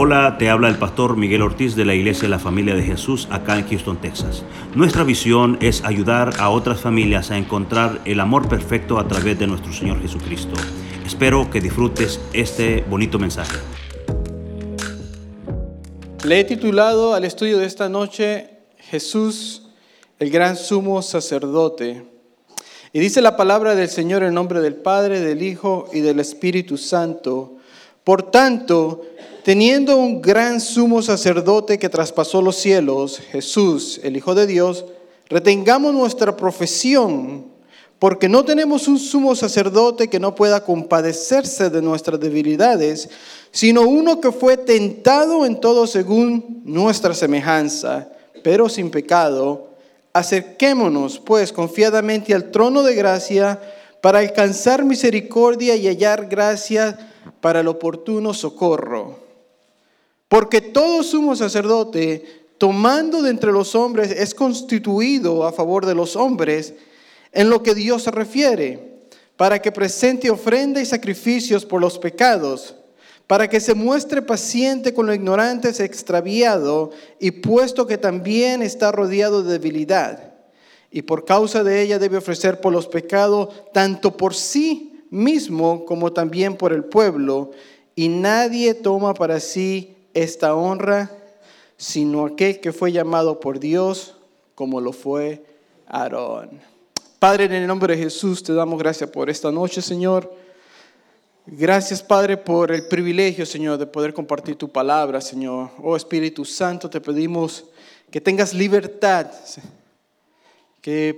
Hola, te habla el pastor Miguel Ortiz de la Iglesia de la Familia de Jesús acá en Houston, Texas. Nuestra visión es ayudar a otras familias a encontrar el amor perfecto a través de nuestro Señor Jesucristo. Espero que disfrutes este bonito mensaje. Le he titulado al estudio de esta noche Jesús, el gran sumo sacerdote. Y dice la palabra del Señor en nombre del Padre, del Hijo y del Espíritu Santo. Por tanto, teniendo un gran sumo sacerdote que traspasó los cielos, Jesús, el Hijo de Dios, retengamos nuestra profesión, porque no tenemos un sumo sacerdote que no pueda compadecerse de nuestras debilidades, sino uno que fue tentado en todo según nuestra semejanza, pero sin pecado. Acerquémonos, pues, confiadamente al trono de gracia para alcanzar misericordia y hallar gracia para el oportuno socorro. Porque todo sumo sacerdote, tomando de entre los hombres, es constituido a favor de los hombres en lo que Dios se refiere, para que presente ofrenda y sacrificios por los pecados, para que se muestre paciente con los ignorantes extraviado, y puesto que también está rodeado de debilidad, y por causa de ella debe ofrecer por los pecados, tanto por sí mismo como también por el pueblo, y nadie toma para sí esta honra, sino aquel que fue llamado por Dios como lo fue Aarón. Padre, en el nombre de Jesús te damos gracias por esta noche, Señor. Gracias, Padre, por el privilegio, Señor, de poder compartir tu palabra, Señor. Oh Espíritu Santo, te pedimos que tengas libertad,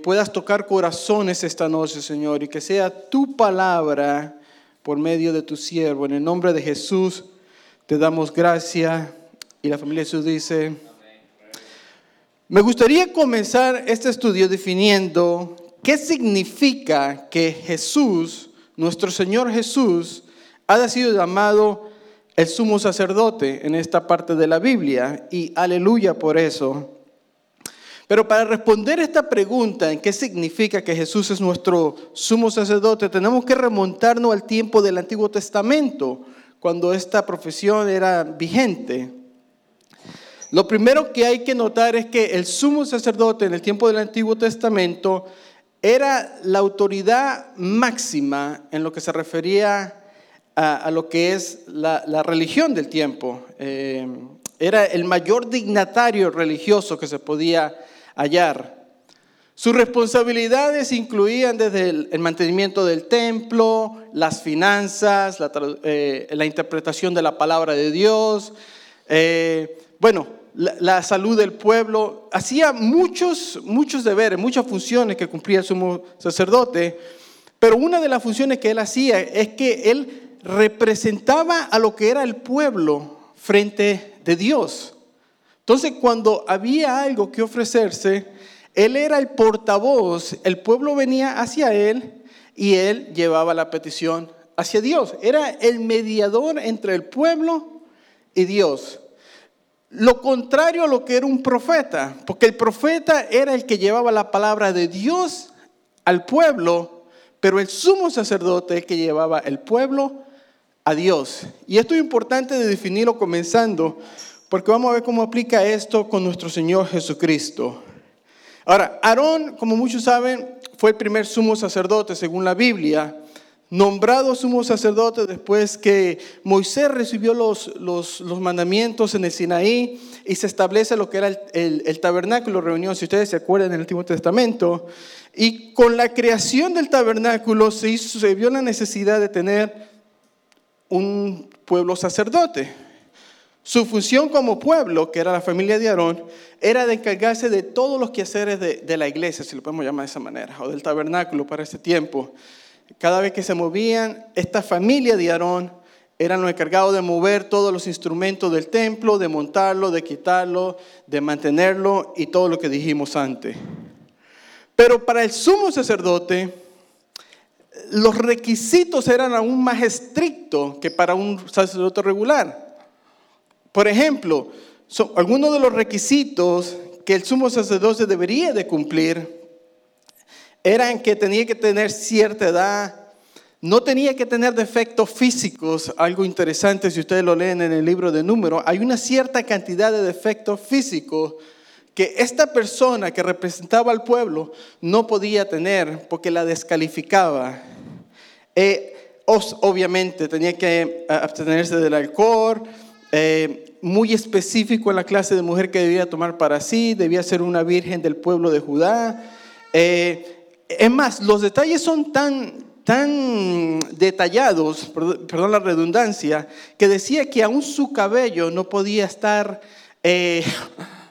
puedas tocar corazones esta noche, Señor, y que sea tu palabra por medio de tu siervo. En el nombre de Jesús te damos gracias. Y la familia Jesús dice, me gustaría comenzar este estudio definiendo qué significa que Jesús, nuestro Señor Jesús, ha sido llamado el sumo sacerdote en esta parte de la Biblia. Y aleluya por eso. Pero para responder esta pregunta, ¿en qué significa que Jesús es nuestro sumo sacerdote? Tenemos que remontarnos al tiempo del Antiguo Testamento cuando esta profesión era vigente. Lo primero que hay que notar es que el sumo sacerdote en el tiempo del Antiguo Testamento era la autoridad máxima en lo que se refería a, lo que es la, religión del tiempo. Eh, era el mayor dignatario religioso que se podía hallar. Sus responsabilidades incluían desde el, mantenimiento del templo, las finanzas, eh, la, interpretación de la palabra de Dios, eh, bueno, la, salud del pueblo. Hacía muchos, muchos deberes, muchas funciones que cumplía el sumo sacerdote, pero una de las funciones que él hacía es que él representaba a lo que era el pueblo frente de Dios. Entonces, cuando había algo que ofrecerse, él era el portavoz, el pueblo venía hacia él y él llevaba la petición hacia Dios. Era el mediador entre el pueblo y Dios. Lo contrario a lo que era un profeta, porque el profeta era el que llevaba la palabra de Dios al pueblo, pero el sumo sacerdote el que llevaba el pueblo a Dios. Y esto es importante de definirlo comenzando, porque vamos a ver cómo aplica esto con nuestro Señor Jesucristo. Ahora, Aarón, como muchos saben, fue el primer sumo sacerdote según la Biblia, nombrado sumo sacerdote después que Moisés recibió los, los, mandamientos en el Sinaí y se establece lo que era el, el, tabernáculo, reunión, si ustedes se acuerdan en el Antiguo Testamento. Y con la creación del tabernáculo se, se vio la necesidad de tener un pueblo sacerdote. Su función como pueblo, que era la familia de Aarón, era de encargarse de todos los quehaceres de, la iglesia, si lo podemos llamar de esa manera, o del tabernáculo para ese tiempo. Cada vez que se movían, esta familia de Aarón eran los encargados de mover todos los instrumentos del templo, de montarlo, de quitarlo, de mantenerlo y todo lo que dijimos antes. Pero para el sumo sacerdote, los requisitos eran aún más estrictos que para un sacerdote regular. Por ejemplo, algunos de los requisitos que el sumo sacerdote debería de cumplir eran que tenía que tener cierta edad, no tenía que tener defectos físicos, algo interesante si ustedes lo leen en el libro de números, hay una cierta cantidad de defectos físicos que esta persona que representaba al pueblo no podía tener porque la descalificaba. Eh, obviamente tenía que eh, abstenerse del alcohol, eh, muy específico en la clase de mujer que debía tomar para sí, debía ser una virgen del pueblo de Judá. es más, los detalles son tan, tan detallados, perdón, la redundancia, que decía que aún su cabello no podía estar...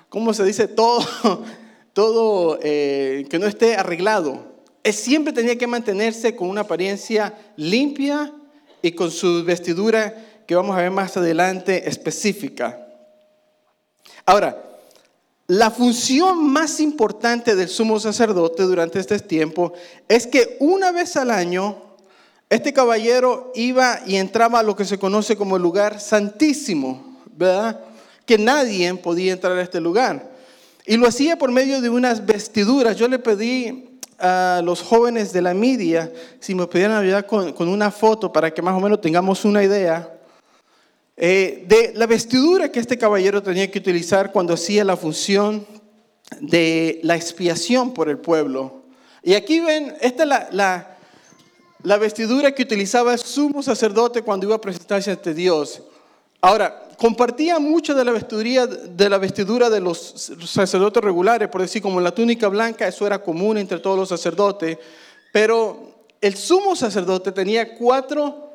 ¿cómo se dice? Todo, todo eh, que no esté arreglado. Siempre tenía que mantenerse con una apariencia limpia y con su vestidura que vamos a ver más adelante específica. Ahora, la función más importante del sumo sacerdote durante este tiempo es que una vez al año este caballero iba y entraba a lo que se conoce como el lugar santísimo, ¿verdad? que nadie podía entrar a este lugar. Y lo hacía por medio de unas vestiduras. Yo le pedí a los jóvenes de la media si me pudieran ayudar con, una foto para que más o menos tengamos una idea eh, de la vestidura que este caballero tenía que utilizar cuando hacía la función de la expiación por el pueblo. Y aquí ven, esta es la, la, vestidura que utilizaba el sumo sacerdote cuando iba a presentarse ante Dios. Ahora, compartía mucho de la, de la vestidura de los sacerdotes regulares, por decir, como la túnica blanca, eso era común entre todos los sacerdotes, pero el sumo sacerdote tenía cuatro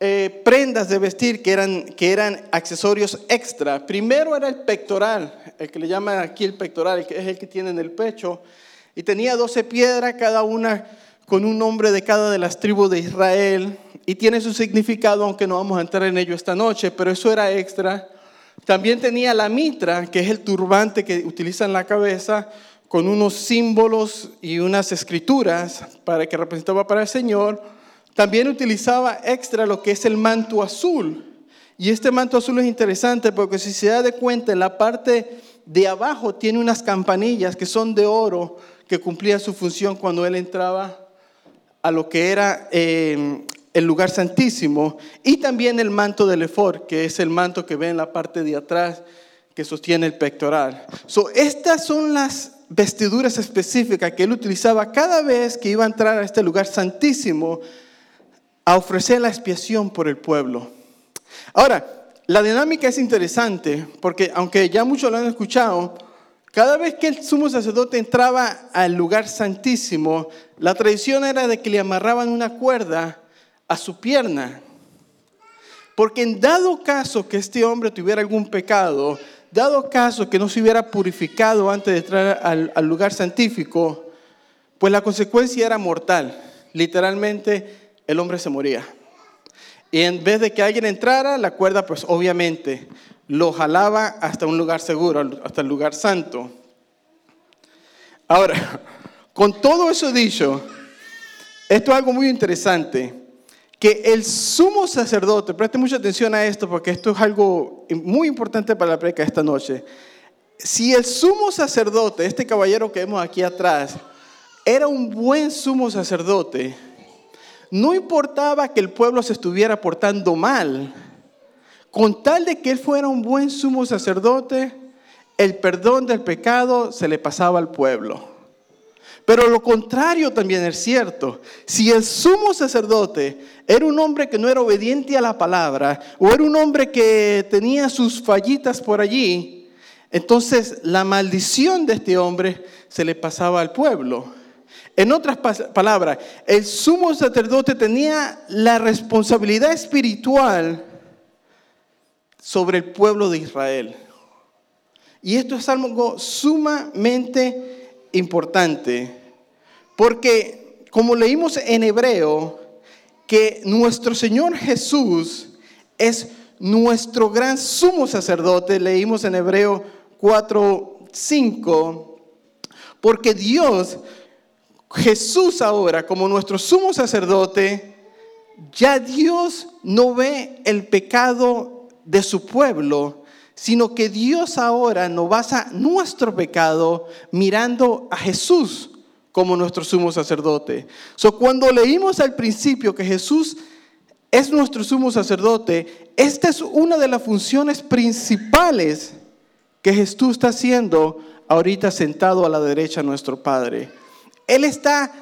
eh, prendas de vestir que eran, que eran accesorios extra. Primero era el pectoral, el que le llaman aquí el pectoral, que es el que tiene en el pecho, y tenía doce piedras, cada una con un nombre de cada de las tribus de Israel y tiene su significado, aunque no vamos a entrar en ello esta noche, pero eso era extra. También tenía la mitra, que es el turbante que utiliza en la cabeza, con unos símbolos y unas escrituras para que representaba para el Señor. También utilizaba extra lo que es el manto azul. Y este manto azul es interesante porque si se da de cuenta, en la parte de abajo tiene unas campanillas que son de oro que cumplían su función cuando él entraba a lo que era eh, el lugar santísimo y también el manto del efor, que es el manto que ve en la parte de atrás que sostiene el pectoral. Estas son las vestiduras específicas que él utilizaba cada vez que iba a entrar a este lugar santísimo a ofrecer la expiación por el pueblo. Ahora, la dinámica es interesante porque aunque ya muchos lo han escuchado, cada vez que el sumo sacerdote entraba al lugar santísimo, la tradición era de que le amarraban una cuerda a su pierna. Porque en dado caso que este hombre tuviera algún pecado, dado caso que no se hubiera purificado antes de entrar al, lugar santífico, pues la consecuencia era mortal. Literalmente el hombre se moría. Y en vez de que alguien entrara, la cuerda pues obviamente lo jalaba hasta un lugar seguro, hasta el lugar santo. Ahora, con todo eso dicho, esto es algo muy interesante que el sumo sacerdote, preste mucha atención a esto porque esto es algo muy importante para la predica esta noche. Si el sumo sacerdote, este caballero que vemos aquí atrás, era un buen sumo sacerdote, no importaba que el pueblo se estuviera portando mal, con tal de que él fuera un buen sumo sacerdote, el perdón del pecado se le pasaba al pueblo. Pero lo contrario también es cierto. Si el sumo sacerdote era un hombre que no era obediente a la palabra, o era un hombre que tenía sus fallitas por allí, entonces la maldición de este hombre se le pasaba al pueblo. En otras palabras, el sumo sacerdote tenía la responsabilidad espiritual sobre el pueblo de Israel. Y esto es algo sumamente importante. Porque, como leímos en hebreo, que nuestro Señor Jesús es nuestro gran sumo sacerdote, leímos en Hebreo 4, 5, porque Dios, Jesús ahora como nuestro sumo sacerdote, ya Dios no ve el pecado de su pueblo, sino que Dios ahora no basa nuestro pecado mirando a Jesús como nuestro sumo sacerdote. So, cuando leímos al principio que Jesús es nuestro sumo sacerdote, esta es una de las funciones principales que Jesús está haciendo ahorita sentado a la derecha de nuestro Padre. Él está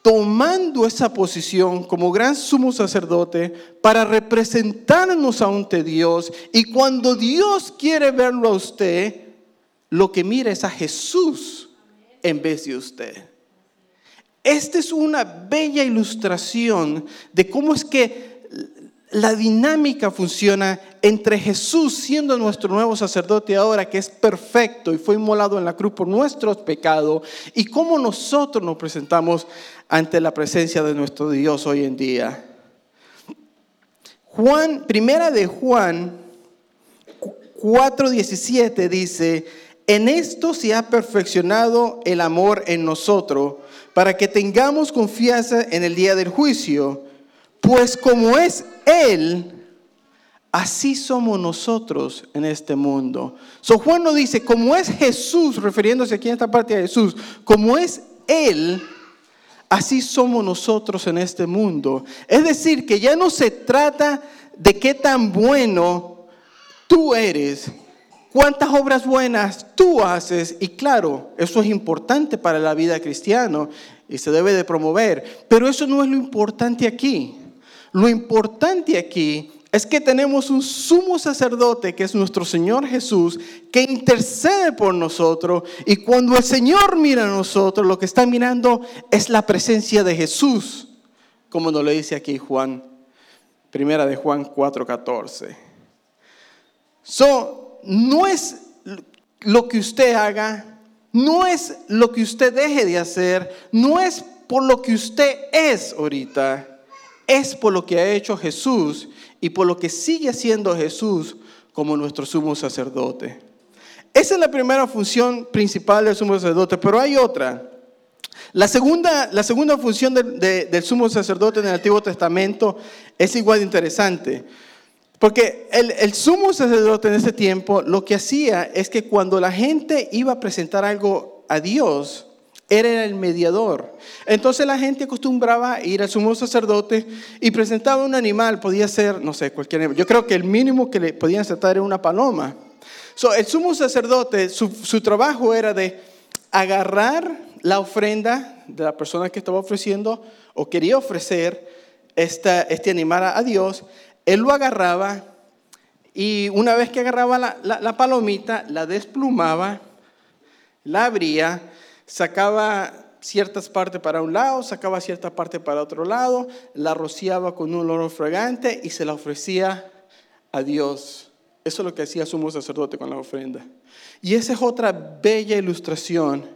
tomando esa posición como gran sumo sacerdote para representarnos ante Dios. Y cuando Dios quiere verlo a usted, lo que mira es a Jesús en vez de usted. Esta es una bella ilustración de cómo es que la dinámica funciona entre Jesús siendo nuestro nuevo sacerdote ahora, que es perfecto y fue inmolado en la cruz por nuestros pecados, y cómo nosotros nos presentamos ante la presencia de nuestro Dios hoy en día. Juan, primera de Juan 4:17 dice, en esto se ha perfeccionado el amor en nosotros, para que tengamos confianza en el día del juicio, pues como es Él, así somos nosotros en este mundo. So Juan no dice, como es Jesús, refiriéndose aquí en esta parte a Jesús, como es Él, así somos nosotros en este mundo. Es decir, que ya no se trata de qué tan bueno tú eres, cuántas obras buenas tú haces. Y claro, eso es importante para la vida cristiana y se debe de promover. Pero eso no es lo importante aquí. Lo importante aquí es que tenemos un sumo sacerdote que es nuestro Señor Jesús, que intercede por nosotros. Y cuando el Señor mira a nosotros, lo que está mirando es la presencia de Jesús, como nos lo dice aquí Juan, primera de Juan 4:14. So, no es lo que usted haga, no es lo que usted deje de hacer, no es por lo que usted es ahorita, es por lo que ha hecho Jesús y por lo que sigue siendo Jesús como nuestro sumo sacerdote. Esa es la primera función principal del sumo sacerdote, pero hay otra. La segunda, la segunda función del sumo sacerdote en el Antiguo Testamento es igual de interesante. Porque el, sumo sacerdote en ese tiempo lo que hacía es que cuando la gente iba a presentar algo a Dios, era el mediador. Entonces la gente acostumbraba ir al sumo sacerdote y presentaba un animal, podía ser, no sé, cualquier animal. Yo creo que el mínimo que le podían aceptar era una paloma. So, el sumo sacerdote, su, trabajo era de agarrar la ofrenda de la persona que estaba ofreciendo o quería ofrecer esta, este animal a Dios. Él lo agarraba y una vez que agarraba la palomita, la desplumaba, la abría sacaba ciertas partes para un lado, sacaba cierta parte para otro lado, la rociaba con un olor fragante y se la ofrecía a Dios. Eso es lo que hacía sumo sacerdote con la ofrenda. Y esa es otra bella ilustración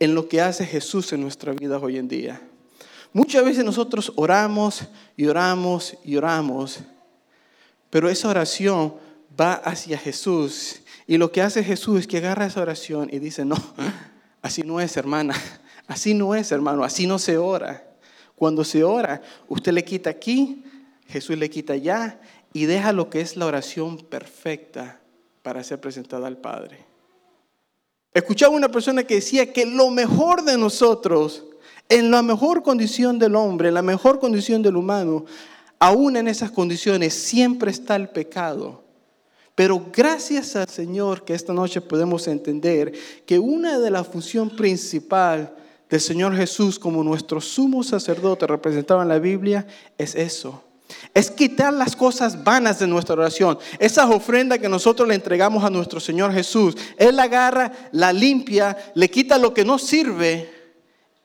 en lo que hace Jesús en nuestra vida hoy en día. Muchas veces nosotros oramos y oramos y oramos, pero esa oración va hacia Jesús. Y lo que hace Jesús es que agarra esa oración y dice, no, Así no es, hermana. Así no es, hermano. Así no se ora. Cuando se ora, usted le quita aquí, Jesús le quita allá y deja lo que es la oración perfecta para ser presentada al Padre. Escuchaba una persona que decía que lo mejor de nosotros, en la mejor condición del hombre, en la mejor condición del humano, aún en esas condiciones siempre está el pecado. Pero gracias al Señor que esta noche podemos entender que una de las funciones principales del Señor Jesús como nuestro sumo sacerdote representado en la Biblia es eso. Es quitar las cosas vanas de nuestra oración. Esas ofrendas que nosotros le entregamos a nuestro Señor Jesús. Él agarra, la limpia, le quita lo que no sirve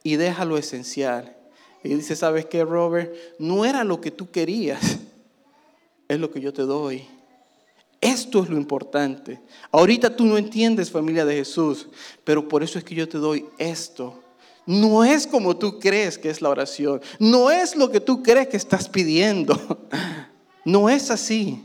y deja lo esencial. Y dice, ¿sabes qué, Robert? No era lo que tú querías, es lo que yo te doy. Esto es lo importante. Ahorita tú no entiendes familia de Jesús, pero por eso es que yo te doy esto. No es como tú crees que es la oración. No es lo que tú crees que estás pidiendo. No es así.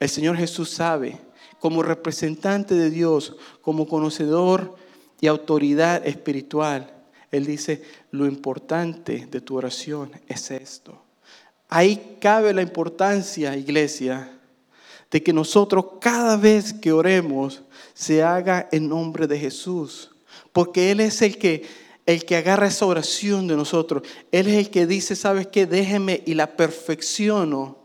El Señor Jesús sabe, como representante de Dios, como conocedor y autoridad espiritual, Él dice, lo importante de tu oración es esto. Ahí cabe la importancia, iglesia, de que nosotros cada vez que oremos se haga en nombre de Jesús, porque Él es el que el que agarra esa oración de nosotros. Él es el que dice, ¿sabes qué? Déjeme y la perfecciono.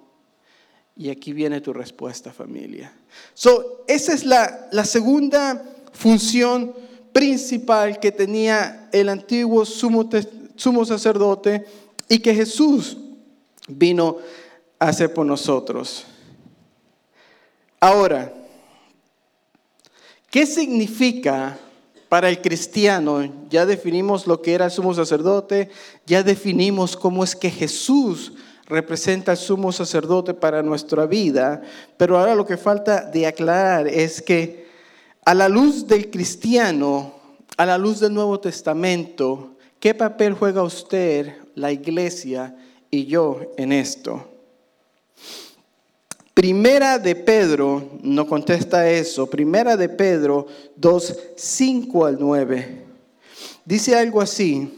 Y aquí viene tu respuesta, familia. So, esa es la, la segunda función principal que tenía el antiguo sumo, sumo sacerdote y que Jesús vino a hacer por nosotros. Ahora, ¿qué significa para el cristiano? Ya definimos lo que era el sumo sacerdote, ya definimos cómo es que Jesús representa el sumo sacerdote para nuestra vida, pero ahora lo que falta de aclarar es que a la luz del cristiano, a la luz del Nuevo Testamento, ¿qué papel juega usted, la iglesia y yo en esto? Primera de Pedro no contesta eso. Primera de Pedro 2, 5 al 9. Dice algo así.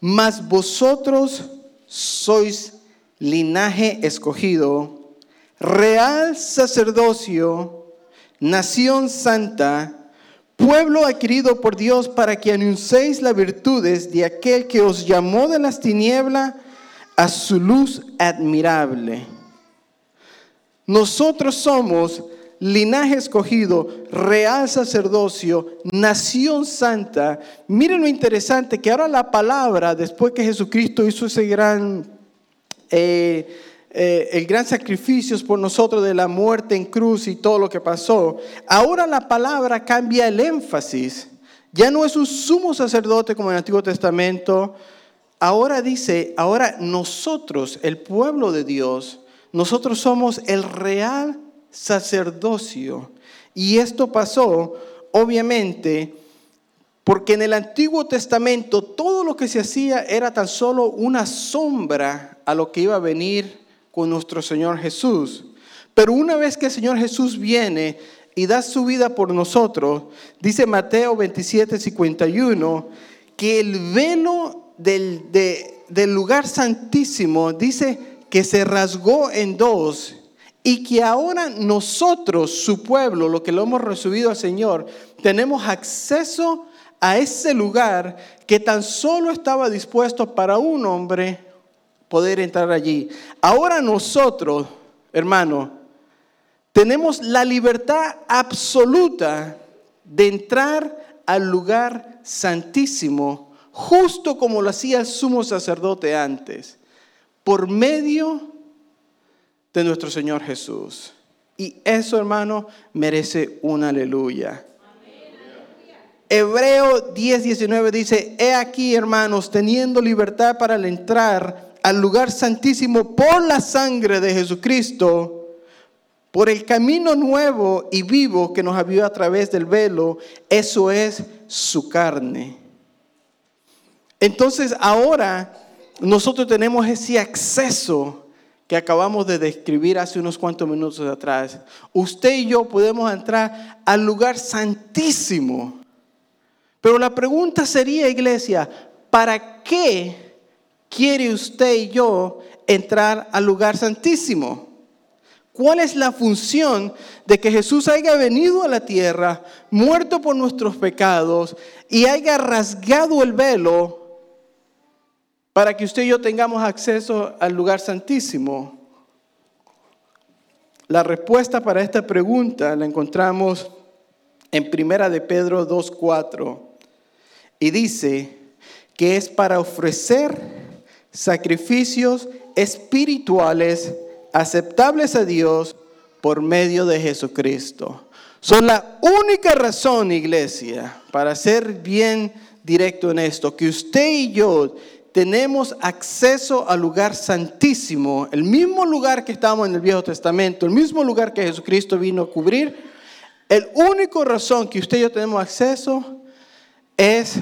Mas vosotros sois linaje escogido, real sacerdocio, nación santa, pueblo adquirido por Dios para que anunciéis las virtudes de aquel que os llamó de las tinieblas a su luz admirable. Nosotros somos linaje escogido, real sacerdocio, nación santa. Miren lo interesante que ahora la palabra, después que Jesucristo hizo ese gran, eh, eh, el gran sacrificio por nosotros de la muerte en cruz y todo lo que pasó, ahora la palabra cambia el énfasis. Ya no es un sumo sacerdote como en el Antiguo Testamento. Ahora dice, ahora nosotros, el pueblo de Dios, nosotros somos el real sacerdocio. Y esto pasó, obviamente, porque en el Antiguo Testamento todo lo que se hacía era tan solo una sombra a lo que iba a venir con nuestro Señor Jesús. Pero una vez que el Señor Jesús viene y da su vida por nosotros, dice Mateo 27, 51, que el velo del, del lugar santísimo, dice que se rasgó en dos y que ahora nosotros, su pueblo, lo que lo hemos recibido al Señor, tenemos acceso a ese lugar que tan solo estaba dispuesto para un hombre poder entrar allí. Ahora nosotros, hermano, tenemos la libertad absoluta de entrar al lugar santísimo, justo como lo hacía el sumo sacerdote antes por medio de nuestro Señor Jesús. Y eso, hermano, merece una aleluya. Hebreo 10, 19 dice, he aquí, hermanos, teniendo libertad para entrar al lugar santísimo por la sangre de Jesucristo, por el camino nuevo y vivo que nos abrió a través del velo, eso es su carne. Entonces ahora nosotros tenemos ese acceso que acabamos de describir hace unos cuantos minutos atrás. Usted y yo podemos entrar al lugar santísimo. Pero la pregunta sería, iglesia, ¿para qué quiere usted y yo entrar al lugar santísimo? ¿Cuál es la función de que Jesús haya venido a la tierra, muerto por nuestros pecados y haya rasgado el velo para que usted y yo tengamos acceso al lugar santísimo? La respuesta para esta pregunta la encontramos en Primera de Pedro 2:4 y dice que es para ofrecer sacrificios espirituales aceptables a Dios por medio de Jesucristo. Son la única razón, iglesia, para ser bien directo en esto, que usted y yo tenemos acceso al lugar santísimo, el mismo lugar que estamos en el Viejo Testamento, el mismo lugar que Jesucristo vino a cubrir. El único razón que usted y yo tenemos acceso es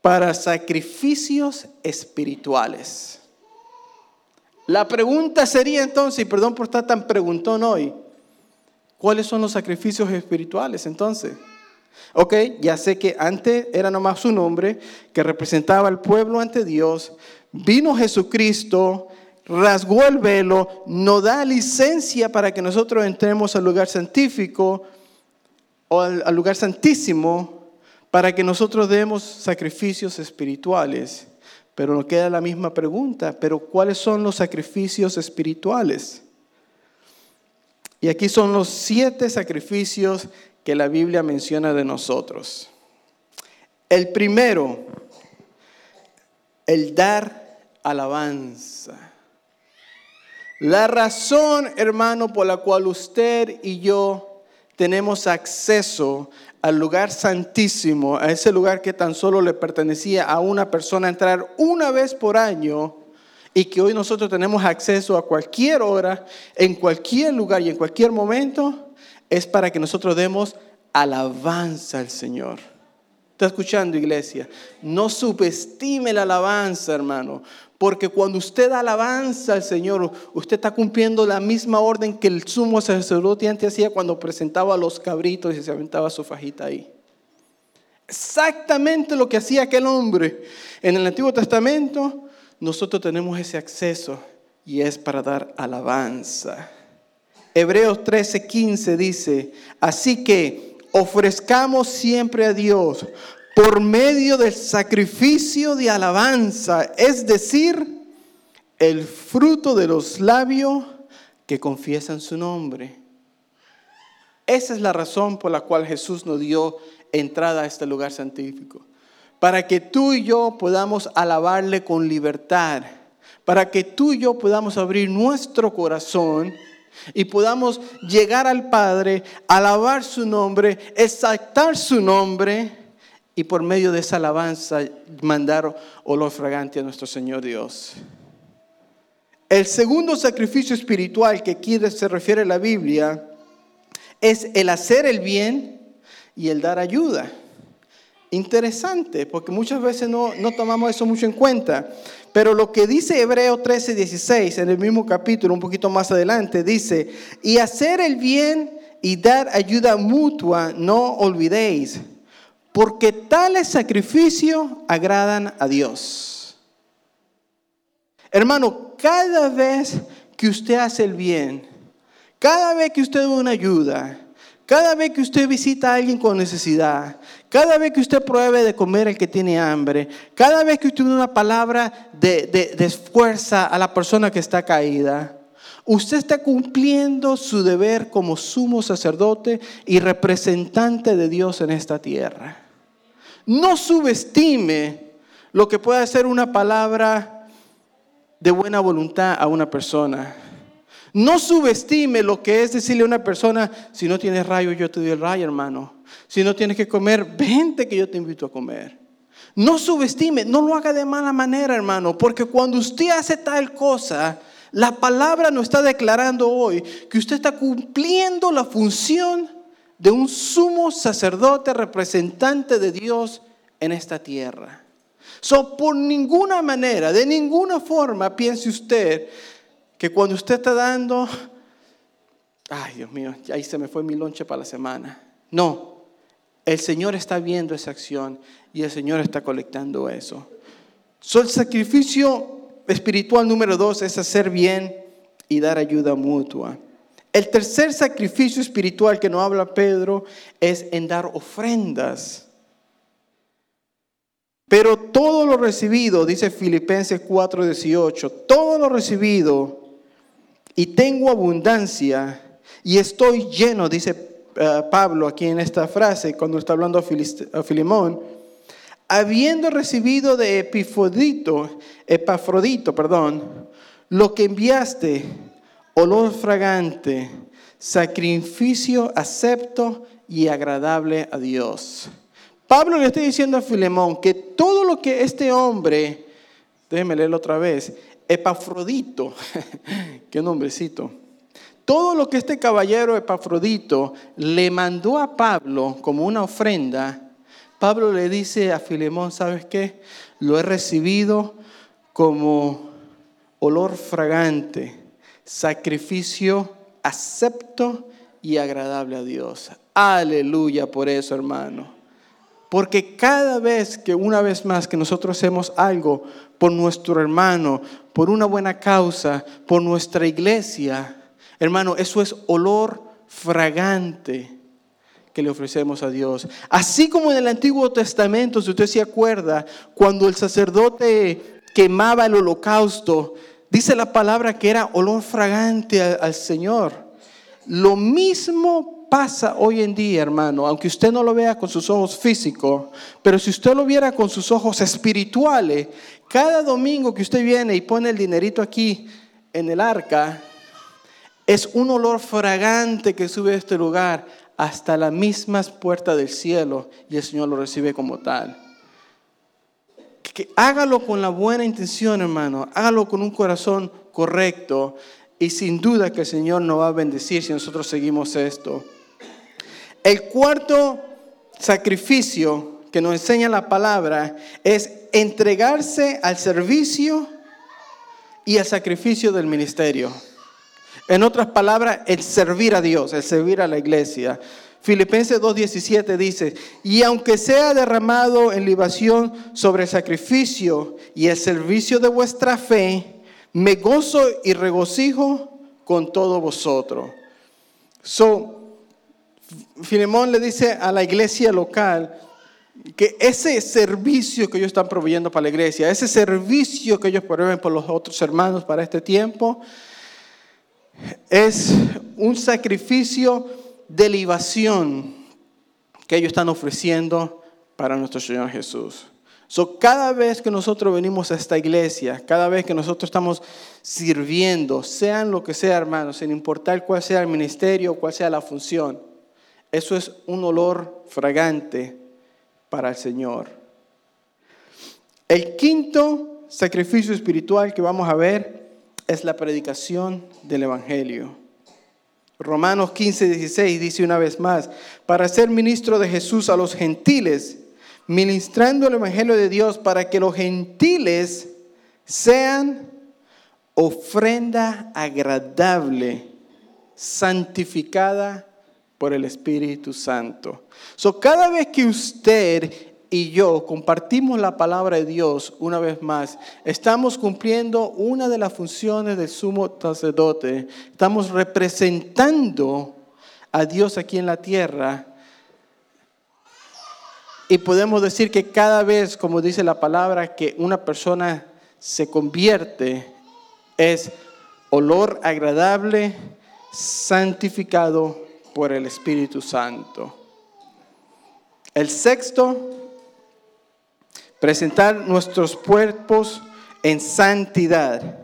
para sacrificios espirituales. La pregunta sería entonces, y perdón por estar tan preguntón hoy, ¿cuáles son los sacrificios espirituales entonces? Ok, ya sé que antes era nomás su nombre, que representaba al pueblo ante Dios. Vino Jesucristo, rasgó el velo, nos da licencia para que nosotros entremos al lugar santífico o al, lugar santísimo. para que nosotros demos sacrificios espirituales. Pero nos queda la misma pregunta, pero ¿cuáles son los sacrificios espirituales? Y aquí son los siete sacrificios que la Biblia menciona de nosotros. El primero, el dar alabanza. La razón, hermano, por la cual usted y yo tenemos acceso al lugar santísimo, a ese lugar que tan solo le pertenecía a una persona entrar una vez por año y que hoy nosotros tenemos acceso a cualquier hora, en cualquier lugar y en cualquier momento, es para que nosotros demos alabanza al Señor. ¿Está escuchando, iglesia? No subestime la alabanza, hermano. Porque cuando usted alabanza al Señor, usted está cumpliendo la misma orden que el sumo sacerdote antes hacía cuando presentaba a los cabritos y se aventaba su fajita ahí. Exactamente lo que hacía aquel hombre. En el Antiguo Testamento nosotros tenemos ese acceso y es para dar alabanza. Hebreos 13:15 dice, así que ofrezcamos siempre a Dios por medio del sacrificio de alabanza, es decir, el fruto de los labios que confiesan su nombre. Esa es la razón por la cual Jesús nos dio entrada a este lugar santífico. Para que tú y yo podamos alabarle con libertad. Para que tú y yo podamos abrir nuestro corazón y podamos llegar al Padre, alabar su nombre, exaltar su nombre y por medio de esa alabanza mandar olor fragante a nuestro Señor Dios. El segundo sacrificio espiritual que aquí se refiere a la Biblia es el hacer el bien y el dar ayuda. Interesante, porque muchas veces no, no tomamos eso mucho en cuenta. Pero lo que dice Hebreo 13, 16, en el mismo capítulo, un poquito más adelante, dice, y hacer el bien y dar ayuda mutua, no olvidéis porque tales sacrificios agradan a Dios. Hermano, cada vez que usted hace el bien, cada vez que usted da una ayuda, cada vez que usted visita a alguien con necesidad, cada vez que usted pruebe de comer al que tiene hambre, cada vez que usted da una palabra de, de, fuerza a la persona que está caída, usted está cumpliendo su deber como sumo sacerdote y representante de Dios en esta tierra. No subestime lo que puede ser una palabra de buena voluntad a una persona. No subestime lo que es decirle a una persona, si no tienes rayo, yo te doy el rayo, hermano. Si no tienes que comer, vente que yo te invito a comer. No subestime, no lo haga de mala manera, hermano, porque cuando usted hace tal cosa, la palabra nos está declarando hoy que usted está cumpliendo la función de un sumo sacerdote representante de Dios en esta tierra. So, por ninguna manera, de ninguna forma, piense usted que cuando usted está dando, ay Dios mío, ahí se me fue mi lonche para la semana. No, el Señor está viendo esa acción y el Señor está colectando eso. So, el sacrificio espiritual número dos es hacer bien y dar ayuda mutua. El tercer sacrificio espiritual que nos habla Pedro es en dar ofrendas. Pero todo lo recibido, dice Filipenses 4:18, todo lo recibido y tengo abundancia y estoy lleno, dice eh, Pablo aquí en esta frase cuando está hablando a, Filimón, habiendo recibido de Epifodito, Epafrodito, perdón, lo que enviaste olor fragante, sacrificio acepto y agradable a Dios. Pablo le está diciendo a Filemón que todo lo que este hombre, déjeme leerlo otra vez, Epafrodito, qué nombrecito, todo lo que este caballero Epafrodito le mandó a Pablo como una ofrenda, Pablo le dice a Filemón, ¿sabes qué? Lo he recibido como olor fragante sacrificio acepto y agradable a Dios. Aleluya por eso, hermano. Porque cada vez que una vez más que nosotros hacemos algo por nuestro hermano, por una buena causa, por nuestra iglesia, hermano, eso es olor fragante que le ofrecemos a Dios. Así como en el Antiguo Testamento, si usted se acuerda, cuando el sacerdote quemaba el holocausto, dice la palabra que era olor fragante al, Señor. Lo mismo pasa hoy en día, hermano, aunque usted no lo vea con sus ojos físicos, pero si usted lo viera con sus ojos espirituales, cada domingo que usted viene y pone el dinerito aquí en el arca, es un olor fragante que sube a este lugar hasta las mismas puertas del cielo y el Señor lo recibe como tal. Que hágalo con la buena intención, hermano. Hágalo con un corazón correcto y sin duda que el Señor nos va a bendecir si nosotros seguimos esto. El cuarto sacrificio que nos enseña la palabra es entregarse al servicio y al sacrificio del ministerio. En otras palabras, el servir a Dios, el servir a la iglesia. Filipenses 2.17 dice, y aunque sea derramado en libación sobre el sacrificio y el servicio de vuestra fe, me gozo y regocijo con todos vosotros. So, Filemón le dice a la iglesia local que ese servicio que ellos están proveyendo para la iglesia, ese servicio que ellos proveen por los otros hermanos para este tiempo, es un sacrificio de libación que ellos están ofreciendo para nuestro Señor Jesús. So, cada vez que nosotros venimos a esta iglesia, cada vez que nosotros estamos sirviendo, sean lo que sea, hermanos, sin importar cuál sea el ministerio, cuál sea la función, eso es un olor fragante para el Señor. El quinto sacrificio espiritual que vamos a ver es la predicación del Evangelio. Romanos 15, 16 dice una vez más, para ser ministro de Jesús a los gentiles, ministrando el Evangelio de Dios para que los gentiles sean ofrenda agradable, santificada por el Espíritu Santo. So, cada vez que usted y yo compartimos la palabra de Dios una vez más, estamos cumpliendo una de las funciones del sumo sacerdote. Estamos representando a Dios aquí en la tierra. Y podemos decir que cada vez, como dice la palabra, que una persona se convierte, es olor agradable, santificado por el Espíritu Santo. El sexto presentar nuestros cuerpos en santidad.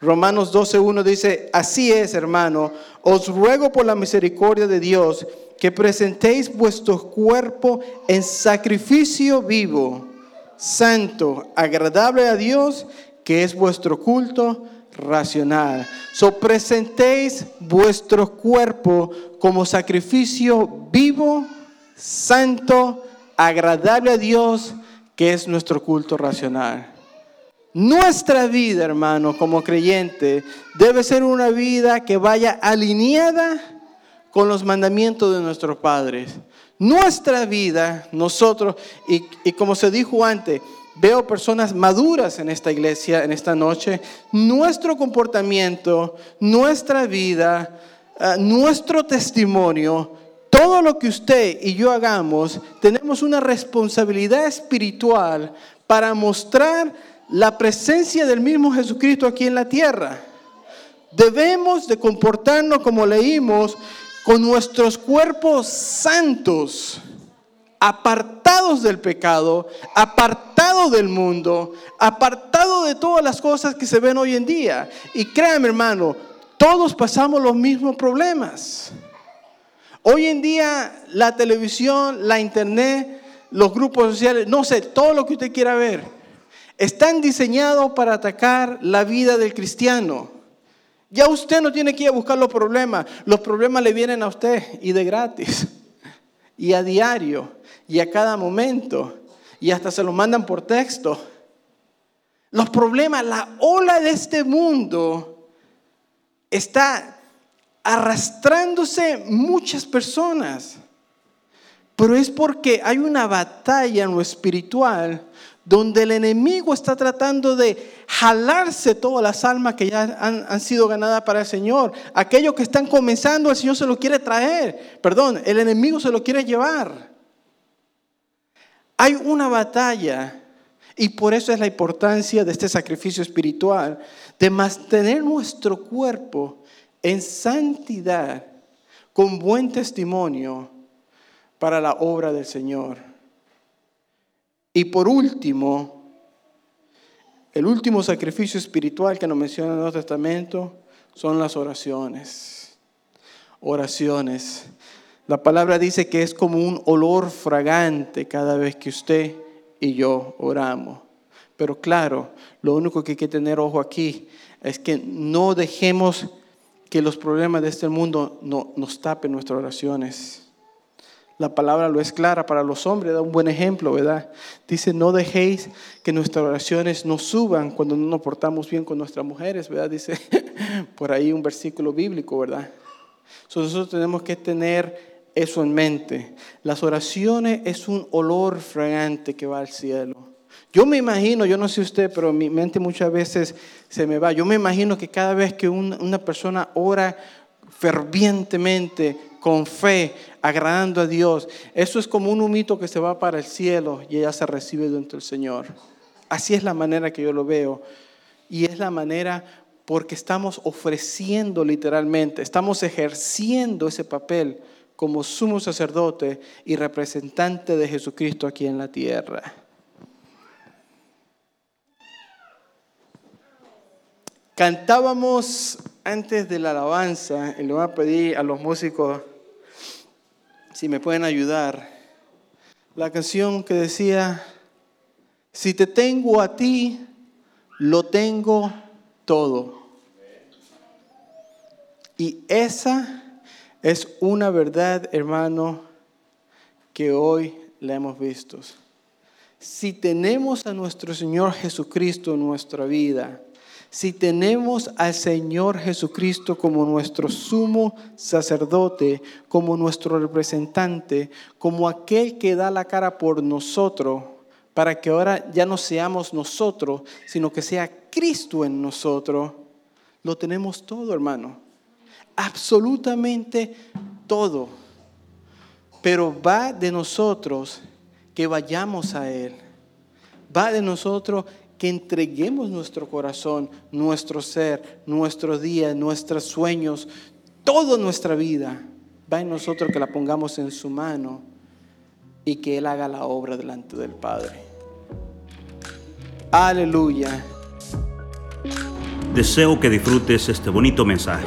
Romanos 12.1 dice, así es, hermano, os ruego por la misericordia de Dios que presentéis vuestro cuerpo en sacrificio vivo, santo, agradable a Dios, que es vuestro culto racional. So presentéis vuestro cuerpo como sacrificio vivo, santo, agradable a Dios, que es nuestro culto racional. Nuestra vida, hermano, como creyente, debe ser una vida que vaya alineada con los mandamientos de nuestros padres. Nuestra vida, nosotros, y, y, como se dijo antes, veo personas maduras en esta iglesia, en esta noche, nuestro comportamiento, nuestra vida, uh, nuestro testimonio todo lo que usted y yo hagamos, tenemos una responsabilidad espiritual para mostrar la presencia del mismo Jesucristo aquí en la tierra. Debemos de comportarnos como leímos con nuestros cuerpos santos, apartados del pecado, apartados del mundo, apartados de todas las cosas que se ven hoy en día. Y créame hermano, todos pasamos los mismos problemas. Hoy en día la televisión, la internet, los grupos sociales, no sé, todo lo que usted quiera ver, están diseñados para atacar la vida del cristiano. Ya usted no tiene que ir a buscar los problemas, los problemas le vienen a usted y de gratis, y a diario, y a cada momento, y hasta se lo mandan por texto. Los problemas, la ola de este mundo está arrastrándose muchas personas. Pero es porque hay una batalla en lo espiritual donde el enemigo está tratando de jalarse todas las almas que ya han, han, sido ganadas para el Señor. Aquellos que están comenzando, el Señor se lo quiere traer. Perdón, el enemigo se lo quiere llevar. Hay una batalla y por eso es la importancia de este sacrificio espiritual, de mantener nuestro cuerpo en santidad, con buen testimonio para la obra del Señor. Y por último, el último sacrificio espiritual que nos menciona el Nuevo Testamento son las oraciones. Oraciones. La palabra dice que es como un olor fragante cada vez que usted y yo oramos. Pero claro, lo único que hay que tener ojo aquí es que no dejemos que los problemas de este mundo no, nos tapen nuestras oraciones. La palabra lo es clara para los hombres, da un buen ejemplo, ¿verdad? Dice, no dejéis que nuestras oraciones nos suban cuando no nos portamos bien con nuestras mujeres, ¿verdad? Dice por ahí un versículo bíblico, ¿verdad? nosotros tenemos que tener eso en mente. Las oraciones es un olor fragante que va al cielo. Yo me imagino, yo no sé usted, pero mi mente muchas veces se me va. Yo me imagino que cada vez que una persona ora fervientemente, con fe, agradando a Dios. Eso es como un humito que se va para el cielo y ella se recibe dentro del Señor. Así es la manera que yo lo veo. Y es la manera porque estamos ofreciendo literalmente, estamos ejerciendo ese papel como sumo sacerdote y representante de Jesucristo aquí en la tierra. Cantábamos antes de la alabanza, y le voy a pedir a los músicos si me pueden ayudar, la canción que decía, si te tengo a ti, lo tengo todo. Y esa es una verdad, hermano, que hoy la hemos visto. Si tenemos a nuestro Señor Jesucristo en nuestra vida, si tenemos al Señor Jesucristo como nuestro sumo sacerdote, como nuestro representante, como aquel que da la cara por nosotros, para que ahora ya no seamos nosotros, sino que sea Cristo en nosotros, lo tenemos todo, hermano. Absolutamente todo. Pero va de nosotros que vayamos a Él. Va de nosotros que entreguemos nuestro corazón, nuestro ser, nuestro día, nuestros sueños, toda nuestra vida. Va en nosotros que la pongamos en su mano y que Él haga la obra delante del Padre. Aleluya. Deseo que disfrutes este bonito mensaje.